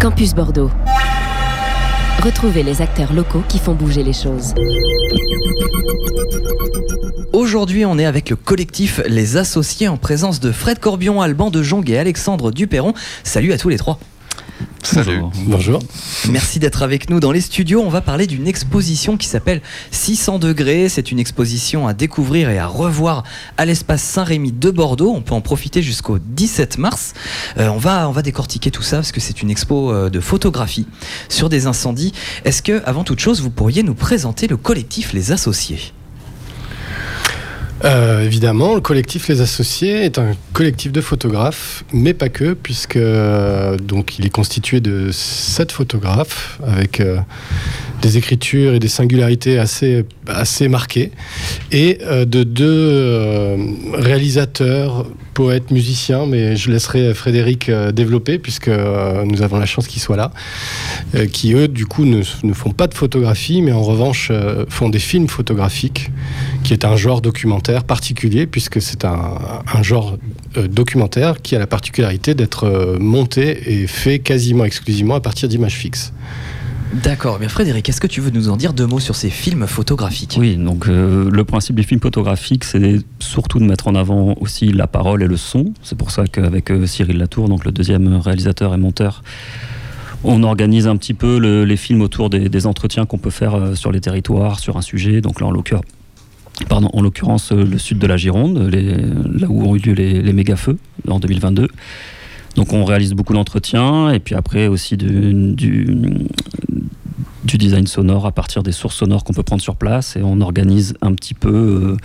Campus Bordeaux. Retrouvez les acteurs locaux qui font bouger les choses. Aujourd'hui, on est avec le collectif Les Associés en présence de Fred Corbion, Alban de Jong et Alexandre Duperron. Salut à tous les trois. Salut. Bonjour. Merci d'être avec nous dans les studios. On va parler d'une exposition qui s'appelle 600 degrés. C'est une exposition à découvrir et à revoir à l'espace Saint-Rémy de Bordeaux. On peut en profiter jusqu'au 17 mars. Euh, on, va, on va décortiquer tout ça parce que c'est une expo euh, de photographie sur des incendies. Est-ce que, avant toute chose, vous pourriez nous présenter le collectif Les Associés? Euh, évidemment, le collectif Les Associés est un collectif de photographes, mais pas que, puisque euh, donc il est constitué de sept photographes avec euh, des écritures et des singularités assez, assez marquées, et euh, de deux euh, réalisateurs, poètes, musiciens, mais je laisserai Frédéric euh, développer, puisque euh, nous avons la chance qu'il soit là, euh, qui eux, du coup, ne, font pas de photographie, mais en revanche euh, font des films photographiques, qui est un genre documentaire particulier, puisque c'est un, genre euh, documentaire qui a la particularité d'être euh, monté et fait quasiment exclusivement à partir d'images fixes. D'accord. Bien Frédéric, est-ce que tu veux nous en dire deux mots sur ces films photographiques? Oui, donc euh, le principe des films photographiques, c'est surtout de mettre en avant aussi la parole et le son. C'est pour ça qu'avec euh, Cyril Latour, donc le deuxième réalisateur et monteur, on organise un petit peu le- les films autour des, entretiens qu'on peut faire euh, sur les territoires, sur un sujet. Donc là, en l'occurrence, le sud de la Gironde, là où ont eu lieu les, les méga-feux en 2022. Donc on réalise beaucoup d'entretiens et puis après aussi du, design sonore à partir des sources sonores qu'on peut prendre sur place et on organise un petit peu euh,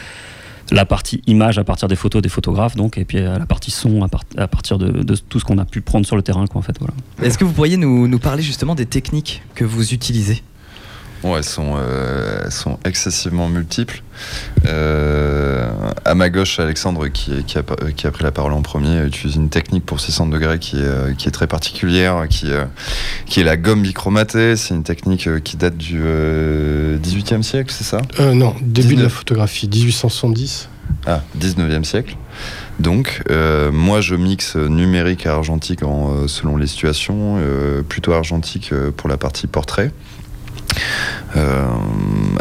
la partie image à partir des photos des photographes donc et puis euh, la partie son à, part- à partir de, de tout ce qu'on a pu prendre sur le terrain quoi en fait voilà. Est-ce que vous pourriez nous, nous parler justement des techniques que vous utilisez? Elles sont, euh, elles sont excessivement multiples. Euh, à ma gauche, Alexandre, qui, qui, a, qui a pris la parole en premier, utilise une technique pour 600 degrés qui est, euh, qui est très particulière, qui, euh, qui est la gomme bichromatée. C'est une technique qui date du euh, 18e siècle, c'est ça? Non, début de la 19. photographie, 1870. Ah, 19e siècle. Donc, euh, moi, je mixe numérique et argentique en, selon les situations, euh, plutôt argentique pour la partie portrait. Euh,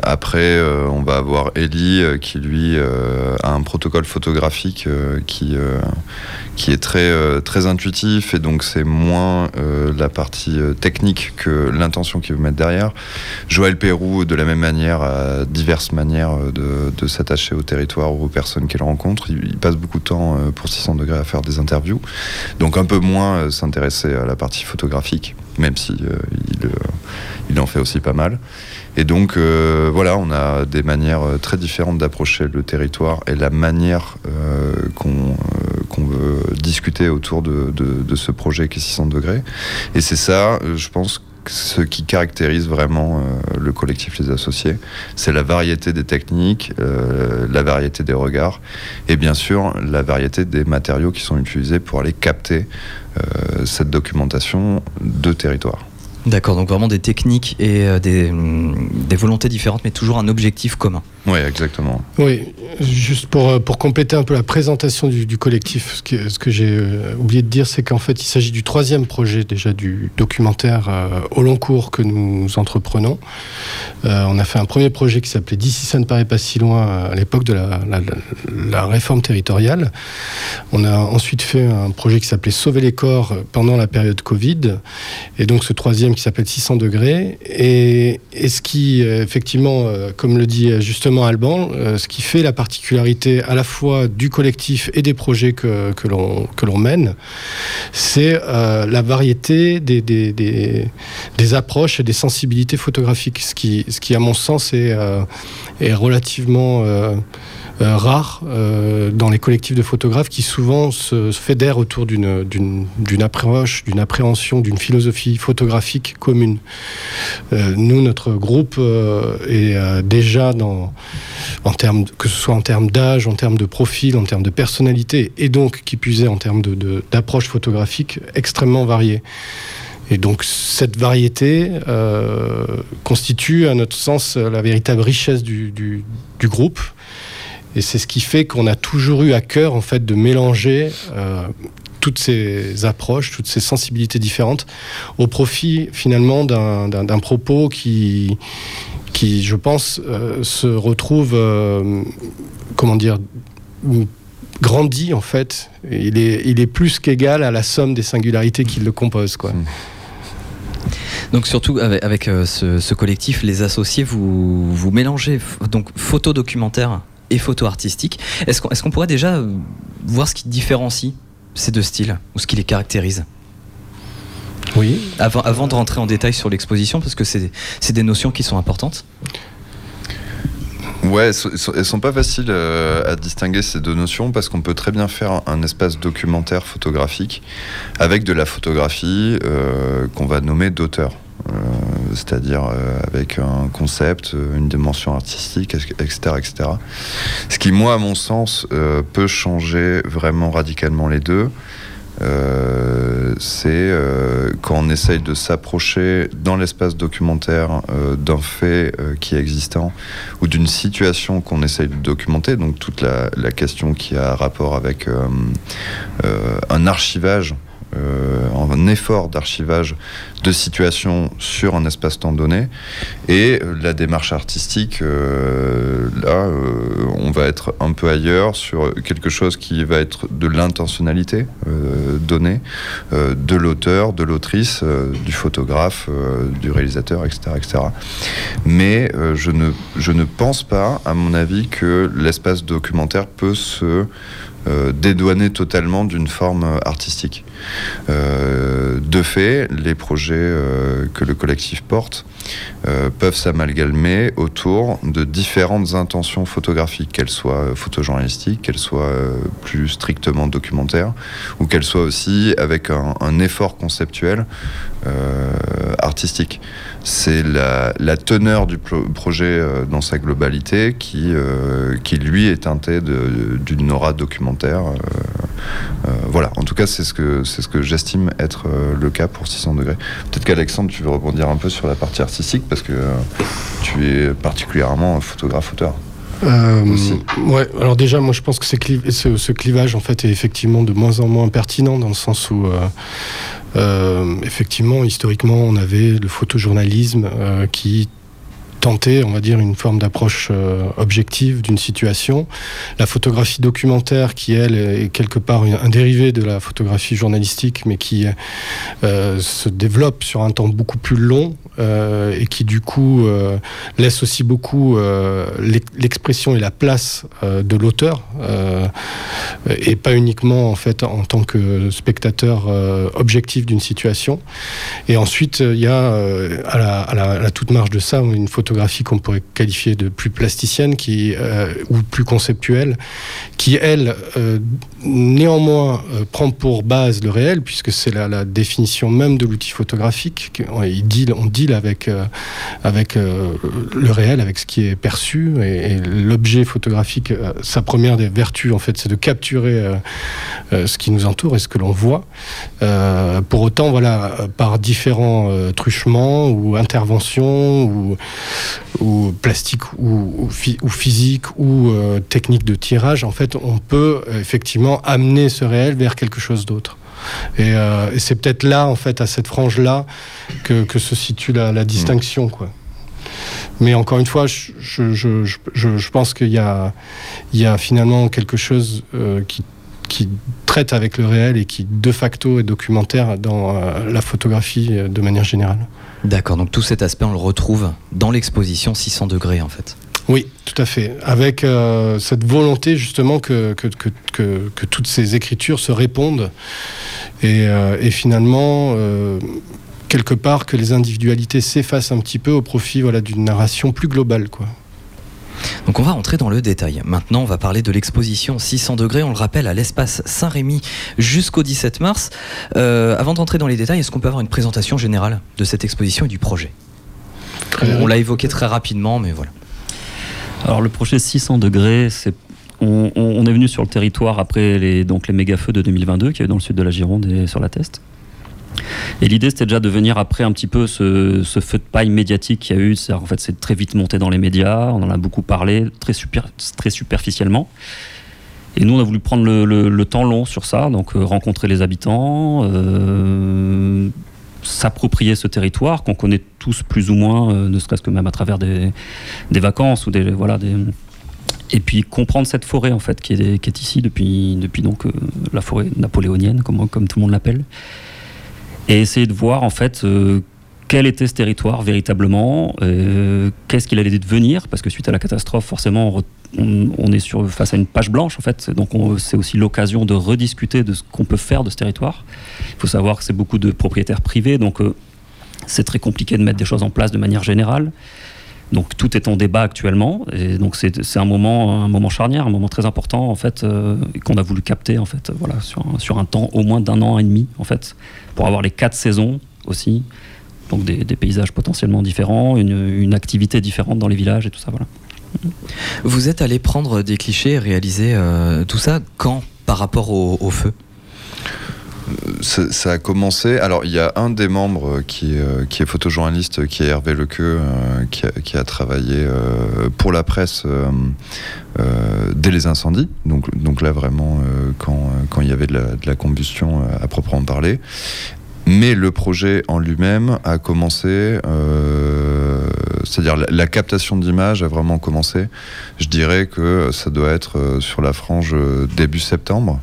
après, euh, on va avoir Ellie euh, qui lui a un protocole photographique qui, qui est très, très intuitif et donc c'est moins la partie technique que l'intention qu'il veut mettre derrière. Joël Pérou, de la même manière, a diverses manières de, s'attacher au territoire ou aux personnes qu'il rencontre. Il, il passe beaucoup de temps pour 600 degrés à faire des interviews, donc un peu moins s'intéresser à la partie photographique, même si il, euh, il en fait aussi pas mal. Et donc euh, voilà, on a des manières euh, très différentes d'approcher le territoire et la manière qu'on veut discuter autour de, de- ce projet qui est 600 degrés. Et c'est ça, je pense, ce qui caractérise vraiment le collectif Les Associés. C'est la variété des techniques, la variété des regards et bien sûr la variété des matériaux qui sont utilisés pour aller capter cette documentation de territoire. D'accord, donc vraiment des techniques et euh, des, hum, des volontés différentes, mais toujours un objectif commun. Oui, exactement. Oui, juste pour, euh, pour compléter un peu la présentation du, du collectif, ce que, ce que j'ai euh, oublié de dire, c'est qu'en fait, il s'agit du troisième projet déjà du documentaire euh, au long cours que nous entreprenons. Euh, on a fait un premier projet qui s'appelait D'ici ça ne paraît pas si loin à l'époque de la, la- la- la réforme territoriale. On a ensuite fait un projet qui s'appelait Sauver les corps pendant la période Covid. Et donc ce troisième qui s'appelle 600 degrés. Et, ce qui, euh, effectivement, euh, comme le dit justement Alban, euh, ce qui fait la particularité à la fois du collectif et des projets que, que l'on mène, c'est la variété des, des, des, approches et des sensibilités photographiques, ce qui, ce qui à mon sens, est, est relativement... rare euh, dans les collectifs de photographes qui souvent se, fédèrent autour d'une approche, d'une appréhension, d'une philosophie photographique commune. Euh, nous, notre groupe euh, est euh, déjà dans, en termes, de- que ce soit en termes d'âge, en termes de profil, en termes de personnalité, et donc qui puisait en termes de- de- d'approche photographique extrêmement variée. Et donc cette variété euh, constitue, à notre sens, la véritable richesse du, du- du groupe. Et c'est ce qui fait qu'on a toujours eu à cœur, en fait, de mélanger euh, toutes ces approches, toutes ces sensibilités différentes, au profit finalement d'un propos qui, qui, je pense, se retrouve, comment dire, grandit en fait. Il est, il est plus qu'égal à la somme des singularités qui le composent. Quoi. Hmm. Donc surtout avec, euh, ce, collectif, les associés, vous, vous mélangez donc photo documentaire et photo artistique. Est-ce qu'on pourrait déjà euh, voir ce qui différencie ces deux styles ou ce qui les caractérise? Oui. Avant, avant de rentrer en détail sur l'exposition, parce que c'est des notions qui sont importantes. Ouais, elles sont pas faciles euh, à distinguer ces deux notions parce qu'on peut très bien faire un espace documentaire photographique avec de la photographie euh, qu'on va nommer d'auteur. Euh, c'est-à-dire avec un concept, une dimension artistique, etc., etc. Ce qui, moi, à mon sens, peut changer vraiment radicalement les deux. Euh, c'est euh, quand on essaye de s'approcher dans l'espace documentaire euh, d'un fait qui est existant ou d'une situation qu'on essaye de documenter, donc toute la, question qui a rapport avec un archivage euh, un effort d'archivage de situations sur un espace-temps donné. Et euh, la démarche artistique, euh, là, on va être un peu ailleurs sur quelque chose qui va être de l'intentionnalité donnée, de l'auteur, de l'autrice, du photographe, du réalisateur, etc. etc. Mais je, ne, je ne pense pas, à mon avis, que l'espace documentaire peut se euh, dédouaner totalement d'une forme artistique. Euh, de fait, les projets euh, que le collectif porte peuvent s'amalgamer autour de différentes intentions photographiques, qu'elles soient photojournalistiques, qu'elles soient plus strictement documentaires, ou qu'elles soient aussi avec un effort conceptuel artistique c'est la, teneur du projet euh, dans sa globalité qui, euh, qui lui est teintée d'une aura documentaire. Euh, voilà, en tout cas, c'est ce que, ce que j'estime être le cas pour 600 degrés. Peut-être qu'Alexandre, tu veux rebondir un peu sur la partie artistique parce que tu es particulièrement photographe-auteur. ouais, alors déjà, moi je pense que ce, ce, clivage en fait est effectivement de moins en moins pertinent dans le sens où euh, effectivement, historiquement, on avait le photojournalisme euh, qui tenter, on va dire, une forme d'approche euh, objective d'une situation. La photographie documentaire, qui elle est quelque part un dérivé de la photographie journalistique, mais qui euh, se développe sur un temps beaucoup plus long euh, et qui du coup laisse aussi beaucoup l'expression et la place de l'auteur et pas uniquement en fait en tant que spectateur objectif d'une situation. Et ensuite, il y a à la, à la toute marge de ça une photographie qu'on pourrait qualifier de plus plasticienne qui, euh, ou plus conceptuelle, qui, elle, euh, néanmoins, euh, prend pour base le réel, puisque c'est la, définition même de l'outil photographique. On avec, avec le réel, avec ce qui est perçu, et, l'objet photographique, sa première des vertus, en fait, c'est de capturer ce qui nous entoure et ce que l'on voit. pour autant, voilà, par différents truchements ou interventions ou ou plastique ou, ou, physique ou euh, technique de tirage, en fait, on peut euh, amener ce réel vers quelque chose d'autre. Euh, et, c'est peut-être là, en fait, à cette frange-là, que, se situe la, distinction, quoi. Mais encore une fois, je, pense qu'il y a, finalement quelque chose qui qui traite avec le réel et qui de facto est documentaire dans la photographie de manière générale. D'accord, donc tout cet aspect, on le retrouve dans l'exposition 600 degrés en fait. Oui, tout à fait. Avec euh, cette volonté justement que, que, que, que, toutes ces écritures se répondent et, euh, et finalement, euh, quelque part, que les individualités s'effacent un petit peu au profit voilà, d'une narration plus globale. Quoi. Donc on va entrer dans le détail. Maintenant, on va parler de l'exposition 600 degrés. On le rappelle à l'espace Saint-Rémy jusqu'au 17 mars. Euh, avant d'entrer dans les détails, est-ce qu'on peut avoir une présentation générale de cette exposition et du projet? On, l'a évoqué très rapidement, mais voilà. Alors le projet 600 degrés, on, est venu sur le territoire après les, donc les méga feux de 2022 qui y a eu dans le sud de la Gironde et sur la Teste. Et l'idée, c'était déjà de venir après un petit peu ce, feu de paille médiatique qu'il y a eu. En fait, c'est très vite monté dans les médias, on en a beaucoup parlé, très, super, très superficiellement. Et nous, on a voulu prendre le, temps long sur ça, donc rencontrer les habitants, s'approprier ce territoire qu'on connaît tous plus ou moins, ne serait-ce que même à travers des, des vacances ou des voilà des et puis comprendre cette forêt en fait qui est, qui est ici depuis, depuis donc euh, la forêt napoléonienne comme, comme tout le monde l'appelle. Et essayer de voir en fait euh, quel était ce territoire véritablement, euh, qu'est-ce qu'il allait devenir, parce que suite à la catastrophe, forcément, on, est sur, face à une page blanche, en fait, donc c'est aussi l'occasion de rediscuter de ce qu'on peut faire de ce territoire. Il faut savoir que c'est beaucoup de propriétaires privés, donc c'est très compliqué de mettre des choses en place de manière générale. Donc tout est en débat actuellement, et donc c'est un moment, un moment charnière, un moment très important en fait, euh, qu'on a voulu capter en fait, sur, un, sur un temps au moins d'un an et demi en fait, pour avoir les quatre saisons aussi, donc des, paysages potentiellement différents, une, activité différente dans les villages et tout ça, voilà. Vous êtes allé prendre des clichés et réaliser euh, tout ça quand par rapport au feu? Ça, a commencé. Alors, il y a un des membres qui, euh, qui est photojournaliste, qui est Hervé Lequeux, euh, qui, a, travaillé pour la presse dès les incendies. Donc, donc là, vraiment, quand, quand, il y avait de la combustion à proprement parler. Mais le projet en lui-même a commencé, c'est-à-dire la, captation d'images a vraiment commencé. Je dirais que ça doit être sur la frange début septembre.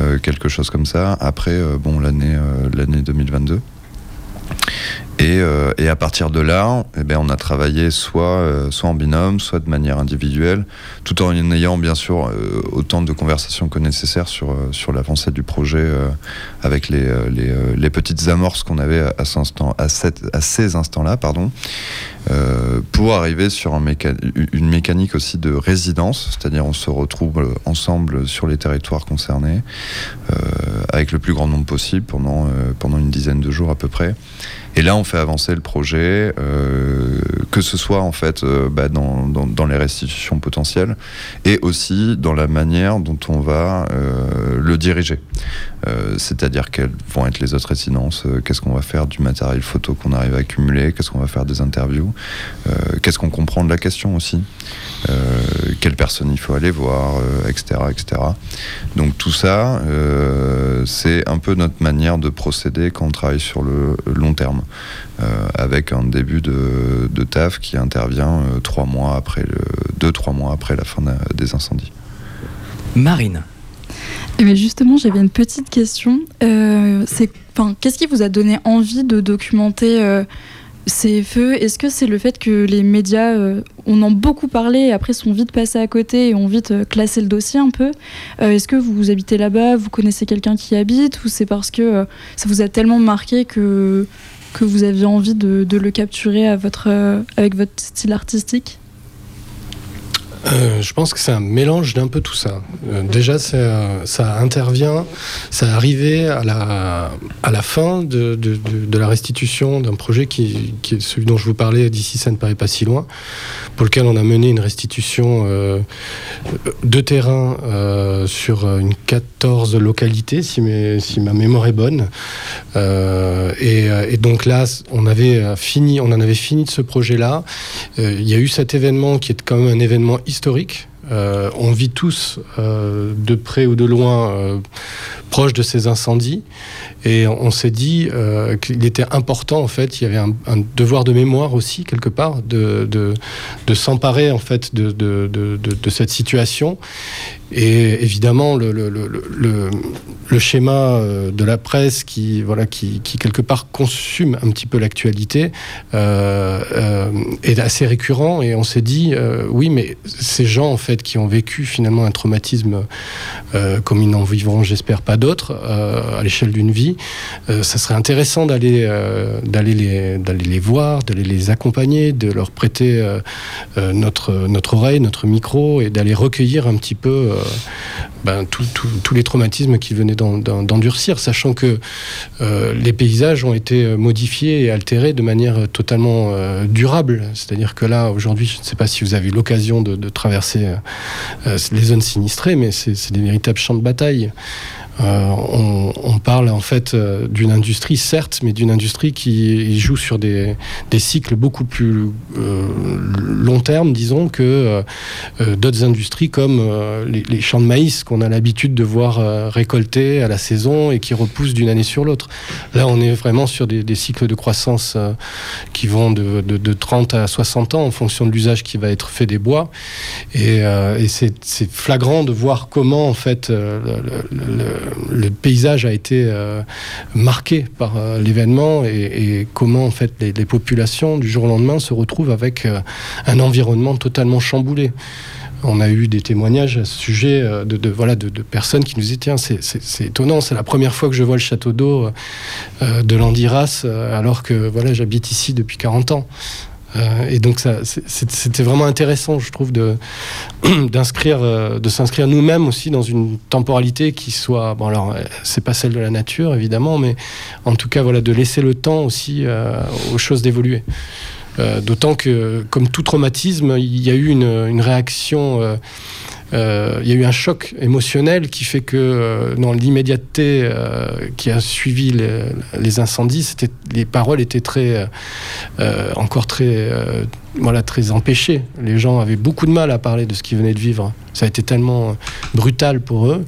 Euh, quelque chose comme ça, après euh, bon, l'année euh, l'année 2022. Et, et, à partir de là, eh bien, on a travaillé soit, soit en binôme, soit de manière individuelle, tout en ayant bien sûr autant de conversations que nécessaire sur, sur l'avancée du projet avec les, les, les, petites amorces qu'on avait à, instant, à, à ces instants-là. pardon. Euh, pour arriver sur un une mécanique aussi de résidence, c'est-à-dire on se retrouve ensemble sur les territoires concernés euh, avec le plus grand nombre possible pendant, euh, pendant une dizaine de jours à peu près. Et là, on fait avancer le projet, euh, que ce soit en fait euh, bah, dans, dans, dans, les restitutions potentielles et aussi dans la manière dont on va euh, le diriger. Euh, c'est-à-dire quelles vont être les autres résidences, euh, qu'est-ce qu'on va faire du matériel photo qu'on arrive à accumuler, qu'est-ce qu'on va faire des interviews, qu'est-ce qu'on comprend de la question aussi, quelle personne il faut aller voir, etc., etc. Donc tout ça, c'est un peu notre manière de procéder quand on travaille sur le long terme. Euh, avec un début de, taf qui intervient euh, trois mois après le, deux, trois mois après la fin des incendies. Marine. Eh ben, justement, j'avais une petite question. Euh, c'est, qu'est-ce qui vous a donné envie de documenter feux Est-ce que c'est le fait que les médias, on en beaucoup parlé, et après sont vite passés à côté et ont vite classé le dossier un peu Est-ce que vous habitez là-bas, vous connaissez quelqu'un qui habite, ou c'est parce que ça vous a tellement marqué que que vous aviez envie de, le capturer euh, avec votre style artistique? Euh, je pense que c'est un mélange d'un peu tout ça. Euh, déjà, ça intervient, ça arrivait à la, à la fin de, la restitution d'un projet qui, est celui dont je vous parlais, d'ici ça ne paraît pas si loin, pour lequel on a mené une restitution euh, de terrain sur une 14 localités, si ma mémoire est bonne. Et, et, donc là, on, avait fini, on en avait fini de ce projet-là. Il y a eu cet événement qui est quand même un événement historique. Euh, on vit tous, euh, de près ou de loin, euh, proche de ces incendies. Et on, s'est dit qu'il était important, en fait, il y avait un, devoir de mémoire aussi, quelque part, de, s'emparer, en fait, de, cette situation et évidemment, le, le, le, le, schéma euh, de la presse qui, voilà, qui, qui quelque part consume un petit peu l'actualité euh, euh, est assez récurrent. Et on s'est dit, oui, mais ces gens, en fait, qui ont vécu finalement un traumatisme comme ils n'en vivront, j'espère, pas d'autres à l'échelle d'une vie, ça serait intéressant d'aller les, les voir, d'aller les accompagner, de leur prêter notre, notre oreille, notre micro et d'aller recueillir un petit peu ben, tous les traumatismes qu'ils venaient d'endurcir, sachant que euh, les paysages ont été modifiés et altérés de manière totalement euh, durable. C'est-à-dire que là, aujourd'hui, je ne sais pas si vous avez l'occasion de, traverser les zones sinistrées, mais c'est des véritables champs de bataille. On, parle en fait d'une industrie, certes, mais d'une industrie qui joue sur des, des cycles beaucoup plus long terme, disons, que d'autres industries comme les, champs de maïs qu'on a l'habitude de voir récolter à la saison et qui repoussent d'une année sur l'autre. Là, on est vraiment sur des, cycles de croissance qui vont de, de, de 30 à 60 ans en fonction de l'usage qui va être fait des bois. Et, euh, c'est flagrant de voir comment en fait euh, le, paysage a été euh, marqué par l'événement et, comment en fait les, populations du jour au lendemain se retrouvent avec un environnement totalement chamboulé. On a eu des témoignages à ce sujet de, voilà, de, personnes qui nous disaient Tiens, c'est étonnant, c'est la première fois que je vois le château d'eau de Landiras, alors que voilà, j'habite ici depuis 40 ans. Euh, et donc c'était vraiment intéressant, je trouve, de d'inscrire, euh, de s'inscrire nous-mêmes aussi dans une temporalité qui soit, bon alors euh, c'est pas celle de la nature évidemment, mais en tout cas voilà de laisser le temps aussi aux choses d'évoluer. D'autant que, comme tout traumatisme, il y a eu une, réaction il y a eu un choc émotionnel qui fait que euh, dans l'immédiateté euh, qui a suivi les, incendies, les paroles étaient très, encore très, voilà, très empêchées. Les gens avaient beaucoup de mal à parler de ce qu'ils venaient de vivre. Ça a été tellement brutal pour eux.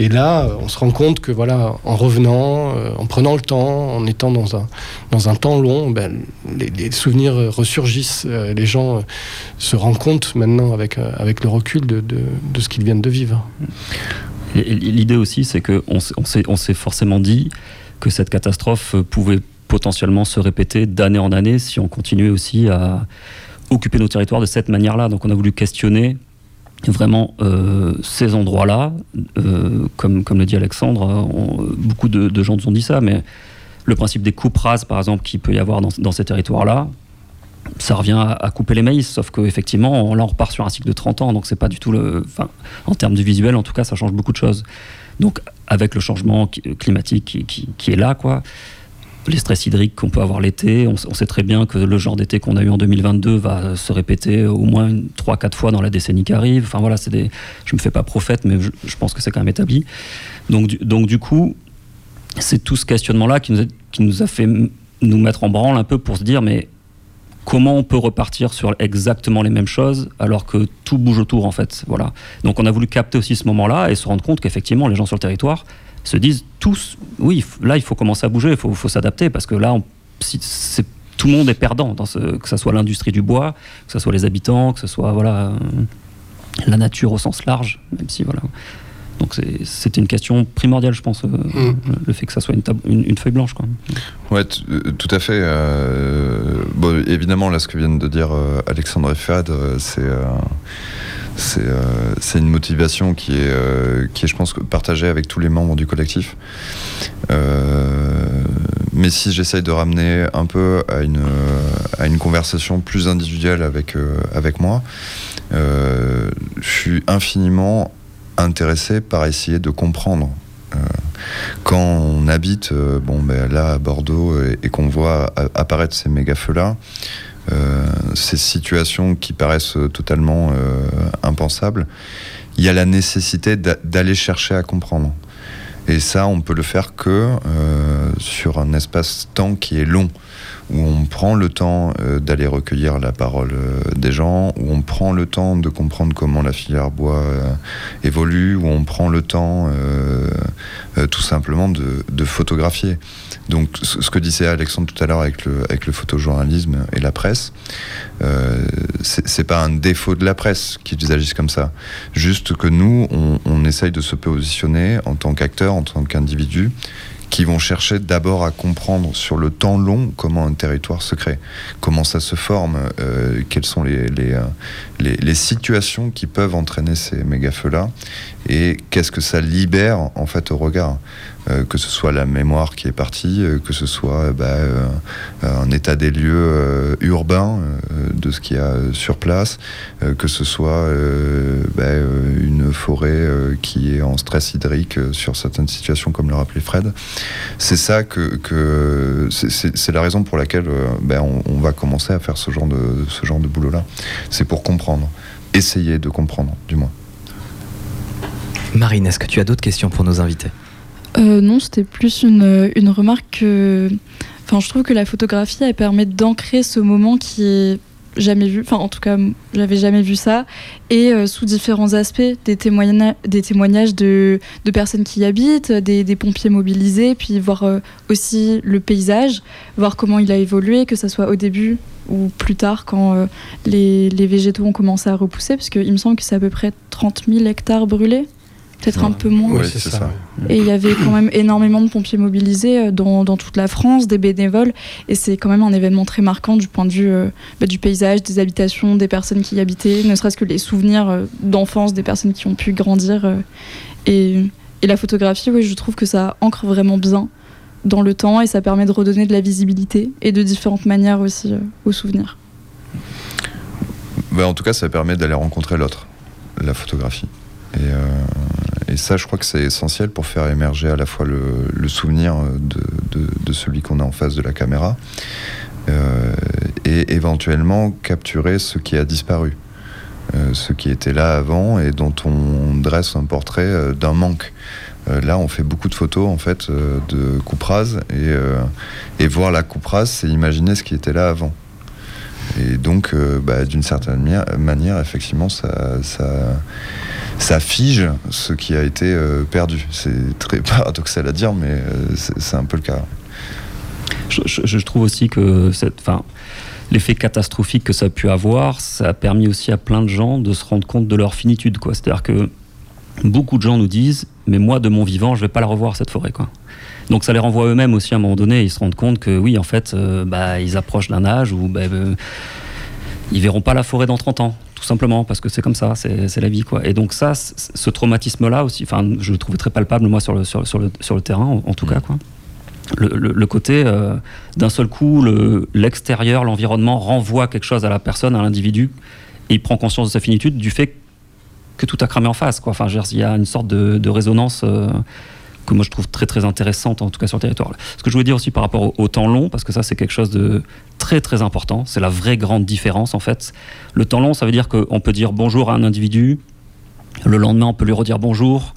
Et là, on se rend compte que voilà, en revenant, euh, en prenant le temps, en étant dans un, dans un temps long, ben, les, souvenirs ressurgissent. Euh, les gens euh, se rendent compte maintenant avec, avec le recul de, de, ce qu'ils viennent de vivre. L'idée aussi, c'est qu'on on s'est forcément dit que cette catastrophe pouvait potentiellement se répéter d'année en année si on continuait aussi à occuper nos territoires de cette manière-là. Donc on a voulu questionner vraiment euh, ces endroits-là, euh, comme, comme le dit Alexandre, hein, beaucoup de, gens nous ont dit ça, mais le principe des coupes par exemple, qu'il peut y avoir dans, ces territoires-là, ça revient à, couper les maïs, sauf qu'effectivement, là, on repart sur un cycle de 30 ans, donc c'est pas du tout le. En termes du visuel, en tout cas, ça change beaucoup de choses. Donc, avec le changement climatique qui, qui est là, quoi, les stress hydriques qu'on peut avoir l'été. On, sait très bien que le genre d'été qu'on a eu en 2022 va se répéter au moins 3-4 fois dans la décennie qui arrive. Enfin voilà, je me fais pas prophète, mais je, pense que c'est quand même établi. Donc, du, donc du coup, c'est tout ce questionnement-là qui nous, a, qui nous a fait nous mettre en branle un peu pour se dire, mais comment on peut repartir sur exactement les mêmes choses alors que tout bouge autour en fait? Voilà. Donc on a voulu capter aussi ce moment-là et se rendre compte qu'effectivement les gens sur le territoire se disent tous, oui, là il faut commencer à bouger, il faut, s'adapter parce que là, tout le monde est perdant, dans ce, que ce soit l'industrie du bois, que ce soit les habitants, que ce soit voilà, euh, la nature au sens large, même si voilà. Donc c'est une question primordiale, je pense, euh, mm. le fait que ça soit une, une, feuille blanche. Quoi. Ouais, euh, tout à fait. bon, évidemment, là, ce que viennent de dire Alexandre et Fad, c'est euh, c'est une motivation qui est, euh, qui est, je pense, partagée avec tous les membres du collectif. Euh, mais si j'essaye de ramener un peu à une, à une conversation plus individuelle avec, avec moi, je suis infiniment intéressé par essayer de comprendre quand on habite bon, ben là à Bordeaux et, qu'on voit apparaître ces méga feux là, ces situations qui paraissent totalement euh, impensables, il y a la nécessité d'aller chercher à comprendre. Et ça, on peut le faire que euh, sur un espace-temps qui est long où on prend le temps euh, d'aller recueillir la parole euh, des gens, où on prend le temps de comprendre comment la filière bois euh, évolue, où on prend le temps tout simplement de, photographier. Donc ce que disait Alexandre tout à l'heure avec le, photojournalisme et la presse, c'est pas un défaut de la presse qu'ils agissent comme ça. Juste que nous, on, on essaye de se positionner en tant qu'acteur, en tant qu'individu, qui vont chercher d'abord à comprendre sur le temps long comment un territoire se crée, comment ça se forme, euh, quelles sont les, les, euh, les, les, situations qui peuvent entraîner ces méga-feux-là, et qu'est-ce que ça libère en fait au regard. Euh, que ce soit la mémoire qui est partie, euh, que ce soit euh, bah, un état des lieux urbains de ce qu'il y a sur place, que ce soit bah, une forêt qui est en stress hydrique sur certaines situations, comme le rappelait Fred. C'est ça que, c'est la raison pour laquelle bah, on, on, va commencer à faire ce genre de, ce genre de boulot-là. C'est pour comprendre, essayer de comprendre, du moins. Marine, est-ce que tu as d'autres questions pour nos invités? Euh, non, c'était plus une, une remarque que. Enfin, je trouve que la photographie, elle permet d'ancrer ce moment qui est jamais vu, enfin en tout cas j'avais jamais vu ça, et euh, sous différents aspects, des, des témoignages de, de personnes qui y habitent, des, des pompiers mobilisés, puis voir euh, aussi le paysage, voir comment il a évolué, que ce soit au début ou plus tard quand les, les, végétaux ont commencé à repousser, parce qu'il me semble que c'est à peu près 30 000 hectares brûlés peut-être un peu moins. Oui, c'est ça. Et il y avait quand même énormément de pompiers mobilisés euh, dans, dans toute la France, des bénévoles, et c'est quand même un événement très marquant du point de vue euh, bah, du paysage, des habitations, des personnes qui y habitaient, ne serait-ce que les souvenirs euh, d'enfance des personnes qui ont pu grandir. et, et, la photographie, oui, je trouve que ça ancre vraiment bien dans le temps et ça permet de redonner de la visibilité et de différentes manières aussi aux souvenirs. Bah, en tout cas, ça permet d'aller rencontrer l'autre, la photographie. Et, euh, et, ça, je crois que c'est essentiel pour faire émerger à la fois le, souvenir de, celui qu'on a en face de la caméra euh, et éventuellement capturer ce qui a disparu, euh, ce qui était là avant et dont on dresse un portrait euh, d'un manque. Là, on fait beaucoup de photos en fait de coupe rase et, et voir la coupe rase, c'est imaginer ce qui était là avant. Et donc, bah, d'une certaine manière, effectivement, ça, ça fige ce qui a été euh, perdu. C'est très paradoxal à dire, mais euh, c'est un peu le cas. Je, trouve aussi que l'effet catastrophique que ça a pu avoir, ça a permis aussi à plein de gens de se rendre compte de leur finitude. C'est-à-dire que beaucoup de gens nous disent, mais moi, de mon vivant, je vais pas la revoir, cette forêt. Donc ça les renvoie eux-mêmes aussi à un moment donné, ils se rendent compte que oui, en fait, euh, bah, ils approchent d'un âge où bah, euh, ils verront pas la forêt dans 30 ans tout simplement parce que c'est comme ça, c'est la vie quoi. Et donc ça, ce traumatisme-là aussi, je le trouvais très palpable moi sur le sur, sur le, sur le terrain en, en tout mmh. cas quoi. Le, le, le côté euh, d'un seul coup, l'extérieur, le, l'environnement renvoie quelque chose à la personne, à l'individu, et il prend conscience de sa finitude du fait que tout a cramé en face quoi. Enfin, il y a une sorte de, de résonance. Euh, que moi je trouve très très intéressante en tout cas sur le territoire. Ce que je voulais dire aussi par rapport au, temps long, parce que ça c'est quelque chose de très très important, c'est la vraie grande différence en fait. Le temps long, ça veut dire qu'on peut dire bonjour à un individu, le lendemain on peut lui redire bonjour,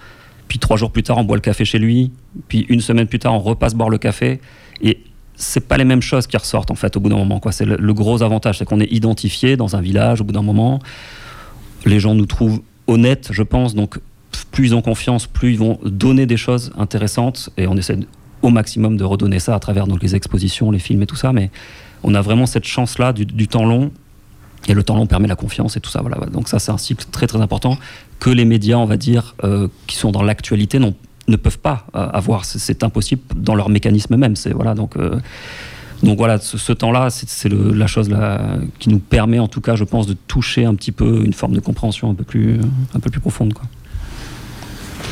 puis trois jours plus tard on boit le café chez lui, puis une semaine plus tard on repasse boire le café, et c'est pas les mêmes choses qui ressortent en fait au bout d'un moment. C'est le, le, gros avantage, c'est qu'on est identifié dans un village au bout d'un moment. Les gens nous trouvent honnêtes, je pense, donc plus ils ont confiance, plus ils vont donner des choses intéressantes et on essaie au maximum de redonner ça à travers donc, les expositions, les films et tout ça. Mais on a vraiment cette chance-là du, temps long et le temps long permet la confiance et tout ça. Voilà. Donc ça, c'est un cycle très très important que les médias, on va dire, euh, qui sont dans l'actualité, ne peuvent pas euh, avoir. C'est impossible dans leur mécanisme même. C'est voilà donc. Euh, donc voilà, ce, temps-là, c'est la chose qui nous permet, en tout cas, je pense, de toucher un petit peu une forme de compréhension un peu plus, un peu plus profonde. Quoi.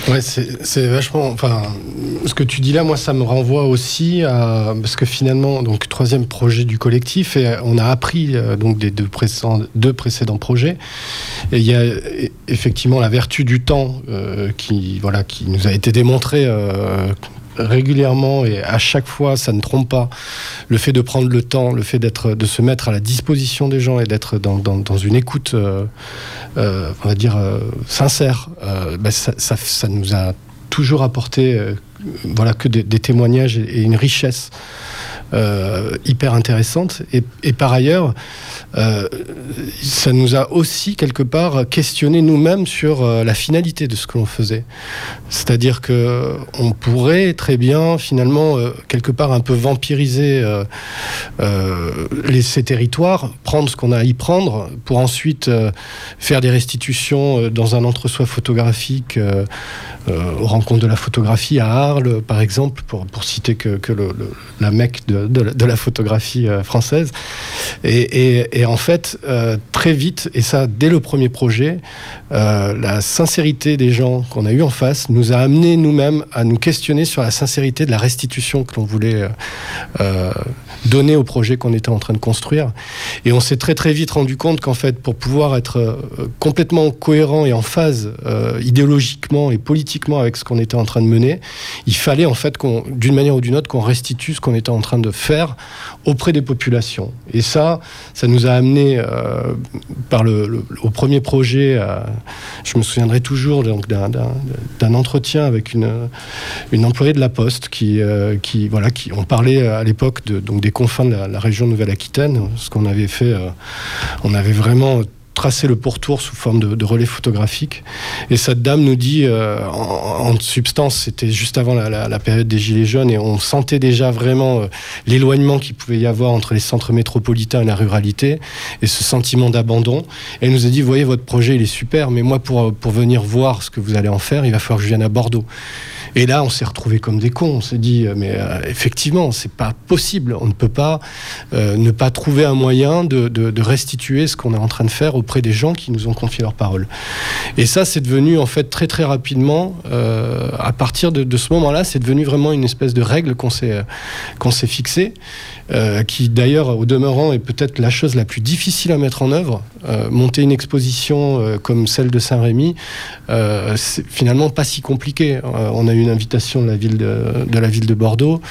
Ouais, c'est vachement. Enfin, ce que tu dis là, moi, ça me renvoie aussi à parce que finalement, donc troisième projet du collectif, et on a appris euh, donc des deux précédents, deux précédents projets. Et il y a effectivement la vertu du temps euh, qui voilà qui nous a été démontrée. Euh, régulièrement et à chaque fois ça ne trompe pas le fait de prendre le temps le fait d'être de se mettre à la disposition des gens et d'être dans, dans, dans, une écoute euh, euh, on va dire euh, sincère bah, ça, ça, ça, nous a toujours apporté voilà que des, témoignages et une richesse hyper intéressante et, par ailleurs euh, ça nous a aussi quelque part questionné nous-mêmes sur euh, la finalité de ce que l'on faisait. C'est-à-dire que on pourrait très bien finalement euh, quelque part un peu vampiriser euh, euh, ces territoires, prendre ce qu'on a à y prendre pour ensuite euh, faire des restitutions euh, dans un entre-soi photographique euh, euh, aux rencontres de la photographie à Arles par exemple pour, pour citer que, que la mecque de, de, la photographie euh, française. Et, en fait euh, très vite et ça dès le premier projet euh, la sincérité des gens qu'on a eu en face nous a amené nous-mêmes à nous questionner sur la sincérité de la restitution que l'on voulait donner au projet qu'on était en train de construire. Et on s'est très très vite rendu compte qu'en fait pour pouvoir être complètement cohérent et en phase idéologiquement et politiquement avec ce qu'on était en train de mener il fallait en fait qu'on d'une manière ou d'une autre qu'on restitue ce qu'on était en train de faire auprès des populations. Et ça, ça nous a amené par le, au premier projet, je me souviendrai toujours d'un entretien avec une, une employée de la Poste qui, qui voilà, qui on parlait à l'époque de, des confins de la, la région Nouvelle-Aquitaine, ce qu'on avait fait, on avait vraiment tracer le pourtour sous forme de, relais photographique. Et cette dame nous dit, euh, en, substance, c'était juste avant la, période des Gilets jaunes, et on sentait déjà vraiment euh, l'éloignement qu'il pouvait y avoir entre les centres métropolitains et la ruralité, et ce sentiment d'abandon. Elle nous a dit, voyez, votre projet, il est super, mais moi, pour, pour venir voir ce que vous allez en faire, il va falloir que je vienne à Bordeaux. Et là, on s'est retrouvés comme des cons. On s'est dit, euh, mais euh, effectivement, c'est pas possible. On ne peut pas euh, ne pas trouver un moyen de, restituer ce qu'on est en train de faire auprès des gens qui nous ont confié leur parole. Et ça, c'est devenu en fait très très rapidement, à partir de, ce moment-là, c'est devenu vraiment une espèce de règle qu'on s'est qu'on s'est fixée. Euh, qui d'ailleurs au demeurant est peut-être la chose la plus difficile à mettre en œuvre. Euh, monter une exposition euh, comme celle de Saint-Rémy, c'est finalement pas si compliqué. on a eu une invitation de la ville de, Bordeaux.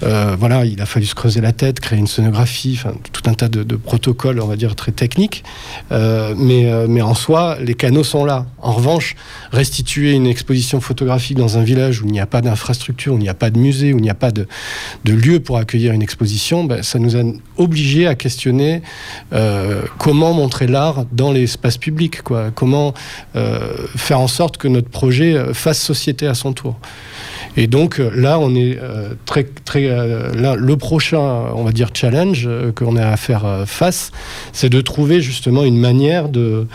voilà, il a fallu se creuser la tête, créer une sonographie, tout un tas de, protocoles, on va dire très techniques. mais, mais en soi, les canaux sont là. En revanche, restituer une exposition photographique dans un village où il n'y a pas d'infrastructure, où il n'y a pas de musée, où il n'y a pas de, lieu pour accueillir une exposition, ben, ça nous a obligés à questionner euh, comment montrer l'art dans l'espace public, quoi. comment euh, faire en sorte que notre projet euh, fasse société à son tour. Et donc là, on est très, très. là, le prochain, on va dire, challenge qu'on a à faire face, c'est de trouver justement une manière de,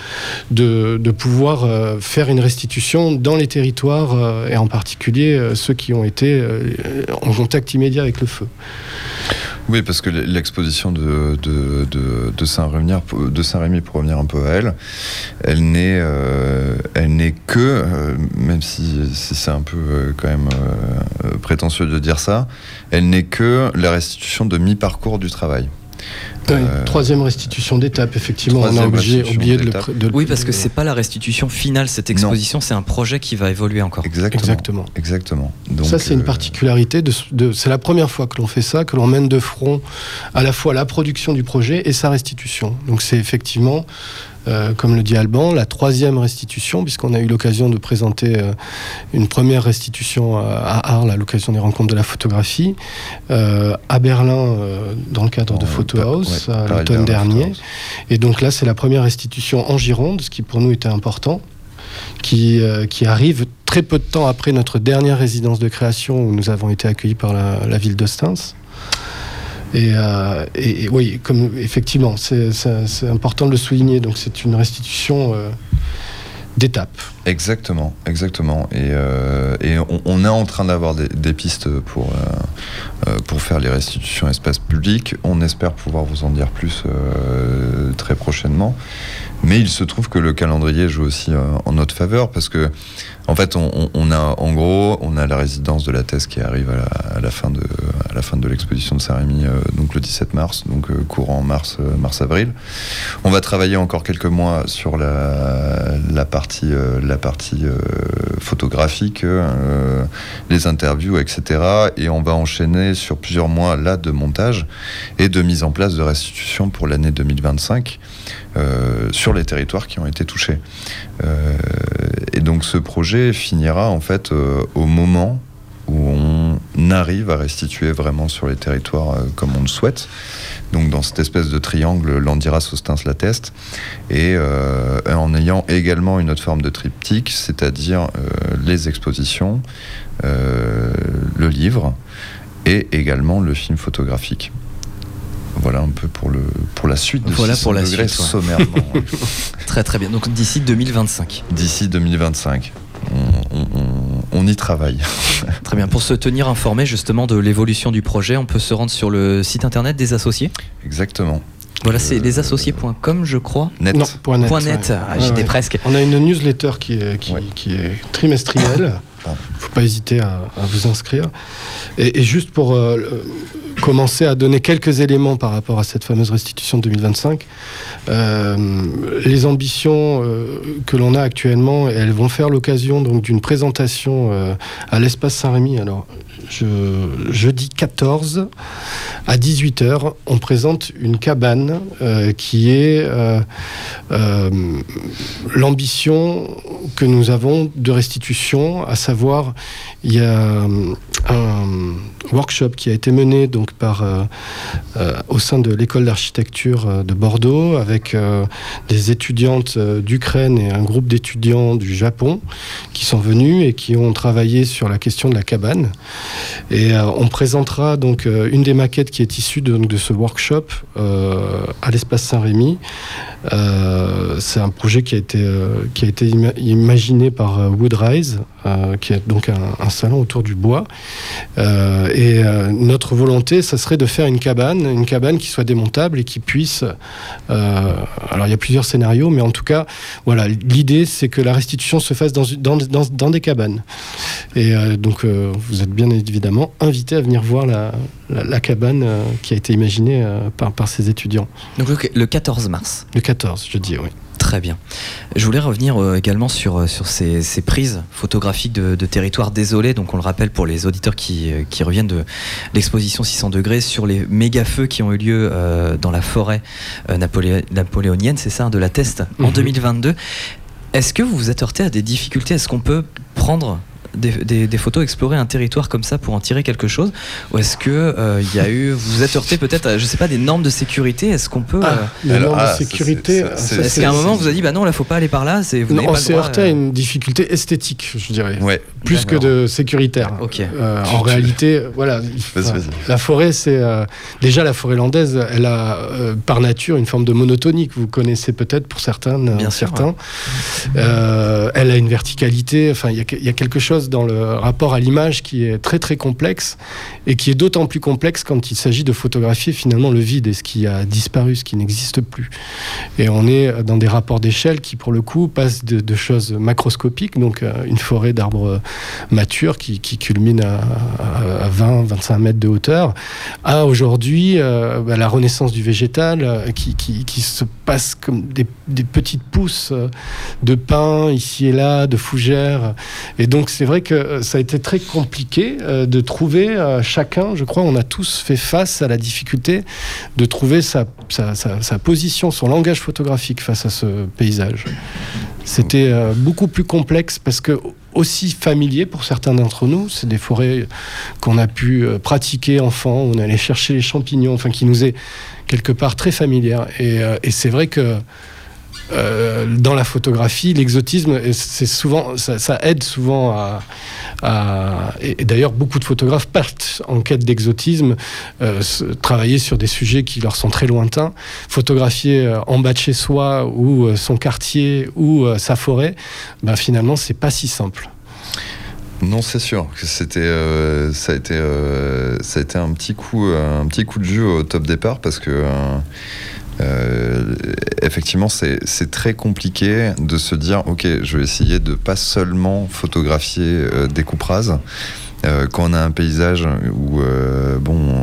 de pouvoir faire une restitution dans les territoires et en particulier ceux qui ont été en contact immédiat avec le feu. Oui, parce que l'exposition de, de, Saint-Rémy, pour revenir un peu à elle, elle n'est, euh, elle n'est que, euh, même si, c'est un peu euh, quand même prétentieux de dire ça, elle n'est que la restitution de mi-parcours du travail. Euh, troisième restitution d'étape, effectivement. On a oublié, de, le, Oui, parce que c'est pas la restitution finale, cette exposition, c'est un projet qui va évoluer encore. Exactement. Exactement. Donc, ça, c'est une euh, particularité. De, c'est la première fois que l'on fait ça, que l'on mène de front à la fois la production du projet et sa restitution. Donc, c'est effectivement euh, comme le dit Alban, la troisième restitution, puisqu'on a eu l'occasion de présenter euh, une première restitution à Arles à l'occasion des rencontres de la photographie, euh, à Berlin dans le cadre de Photo House l'automne dernier. Et donc là, c'est la première restitution en Gironde, ce qui pour nous était important. Qui, qui, arrive très peu de temps après notre dernière résidence de création où nous avons été accueillis par la, la ville d'Ostens. Euh, et, oui, comme effectivement, c'est important de le souligner. Donc c'est une restitution euh, d'étape. Exactement, exactement. Et, euh, on, est en train d'avoir des, pistes pour, pour faire les restitutions espace public. On espère pouvoir vous en dire plus très prochainement. Mais il se trouve que le calendrier joue aussi en notre faveur parce que en fait, on, a, en gros, on a la résidence de la thèse qui arrive à la, fin de, la fin de l'exposition de Saint-Rémy, euh, donc le 17 mars, donc euh, courant mars, euh, mars avril. On va travailler encore quelques mois sur la partie, la partie photographique, les interviews, etc. Et on va enchaîner sur plusieurs mois là de montage et de mise en place de restitution pour l'année 2025 sur les territoires qui ont été touchés. et donc ce projet finira en fait euh, au moment où on arrive à restituer vraiment sur les territoires euh, comme on le souhaite. Donc dans cette espèce de triangle Landira, Sostens, la Teste, et euh, en ayant également une autre forme de triptyque, c'est-à-dire les expositions, le livre et également le film photographique. Voilà un peu pour, le, pour la suite de voilà pour la suite, sommairement. très très bien. Donc d'ici 2025. D'ici 2025 on, y travaille. Très bien. Pour se tenir informé justement de l'évolution du projet, on peut se rendre sur le site internet des associés? Exactement. Voilà, c'est euh, lesassociés.com, je crois. Net. Non, point net. Ah, j'étais presque. On a une newsletter qui est, qui, est trimestrielle. Pas hésiter à, vous inscrire. Et, juste pour euh, commencer à donner quelques éléments par rapport à cette fameuse restitution de 2025. Euh, les ambitions euh, que l'on a actuellement, elles vont faire l'occasion donc d'une présentation à l'espace Saint-Rémy. Alors, je, jeudi 14 à 18h, on présente une cabane qui est l'ambition que nous avons de restitution, à savoir, il y a un workshop qui a été mené donc euh, euh, au sein de l'école d'architecture euh, de Bordeaux avec des étudiantes d'Ukraine et un groupe d'étudiants du Japon qui sont venus et qui ont travaillé sur la question de la cabane. Et on présentera donc une des maquettes qui est issue de, ce workshop à l'espace Saint-Rémy. C'est un projet qui a été imaginé par Woodrise, qui est donc un, un, salon autour du bois. Et euh, notre volonté, ça serait de faire une cabane, une cabane qui soit démontable et qui puisse. Euh, alors il y a plusieurs scénarios, mais en tout cas, voilà, l'idée c'est que la restitution se fasse dans, dans, dans, des cabanes. Et euh, donc vous êtes bien évidemment invité à venir voir la, la, cabane qui a été imaginée par, par ces étudiants. Donc le 14 mars. Le 14, je dis, oui. Très bien. Je voulais revenir euh, également sur, euh, sur ces, prises photographiques de, territoires désolés. Donc, on le rappelle pour les auditeurs qui, euh, qui reviennent de l'exposition 600 degrés sur les méga feux qui ont eu lieu dans la forêt napoléonienne, c'est ça, hein, de la Teste, en 2022. Mhm. Est-ce que vous vous êtes heurté à des difficultés? Est-ce qu'on peut prendre des, photos, explorer un territoire comme ça pour en tirer quelque chose Ou est-ce que euh, il y a eu, vous vous êtes heurté peut-être, à, je sais pas, des normes de sécurité Est-ce qu'on peut ah, euh, les normes de ah, sécurité Est-ce qu'à un moment vous a dit bah non, là faut pas aller par là C'est vous on s'est heurté à euh. une difficulté esthétique, je dirais, ouais. plus que de sécuritaire. Ok. en réalité, voilà, la forêt, c'est déjà la forêt landaise, elle a par nature une forme de monotonie que vous connaissez peut-être pour certains, Bien certains. elle a une verticalité. Enfin, il y, y a quelque chose dans le rapport à l'image qui est très très complexe et qui est d'autant plus complexe quand il s'agit de photographier finalement le vide et ce qui a disparu, ce qui n'existe plus. Et on est dans des rapports d'échelle qui pour le coup passent de, choses macroscopiques, donc euh, une forêt d'arbres matures qui, culmine à, 20-25 mètres de hauteur, à aujourd'hui euh, bah, la renaissance du végétal euh, qui, qui, se passe comme des, des petites pousses de pins ici et là, de fougères. Et donc c'est vrai que euh, ça a été très compliqué euh, de trouver euh, chacun, je crois, on a tous fait face à la difficulté de trouver sa, position, son langage photographique face à ce paysage. C'était beaucoup plus complexe parce que aussi familier pour certains d'entre nous. C'est des forêts qu'on a pu pratiquer enfant, on allait chercher les champignons, enfin qui nous est quelque part très familière. et c'est vrai que euh, dans la photographie, l'exotisme, c'est souvent, ça, aide souvent à, et, d'ailleurs beaucoup de photographes partent en quête d'exotisme, euh, travailler sur des sujets qui leur sont très lointains, photographier euh, en bas de chez soi ou son quartier ou sa forêt, ben finalement c'est pas si simple. Non, c'est sûr c'était, ça a été, ça a été un petit coup, un petit coup de jus au top départ parce que euh, effectivement, c'est très compliqué de se dire, ok, je vais essayer de pas seulement photographier euh, des coupes rases. Euh, quand on a un paysage où bon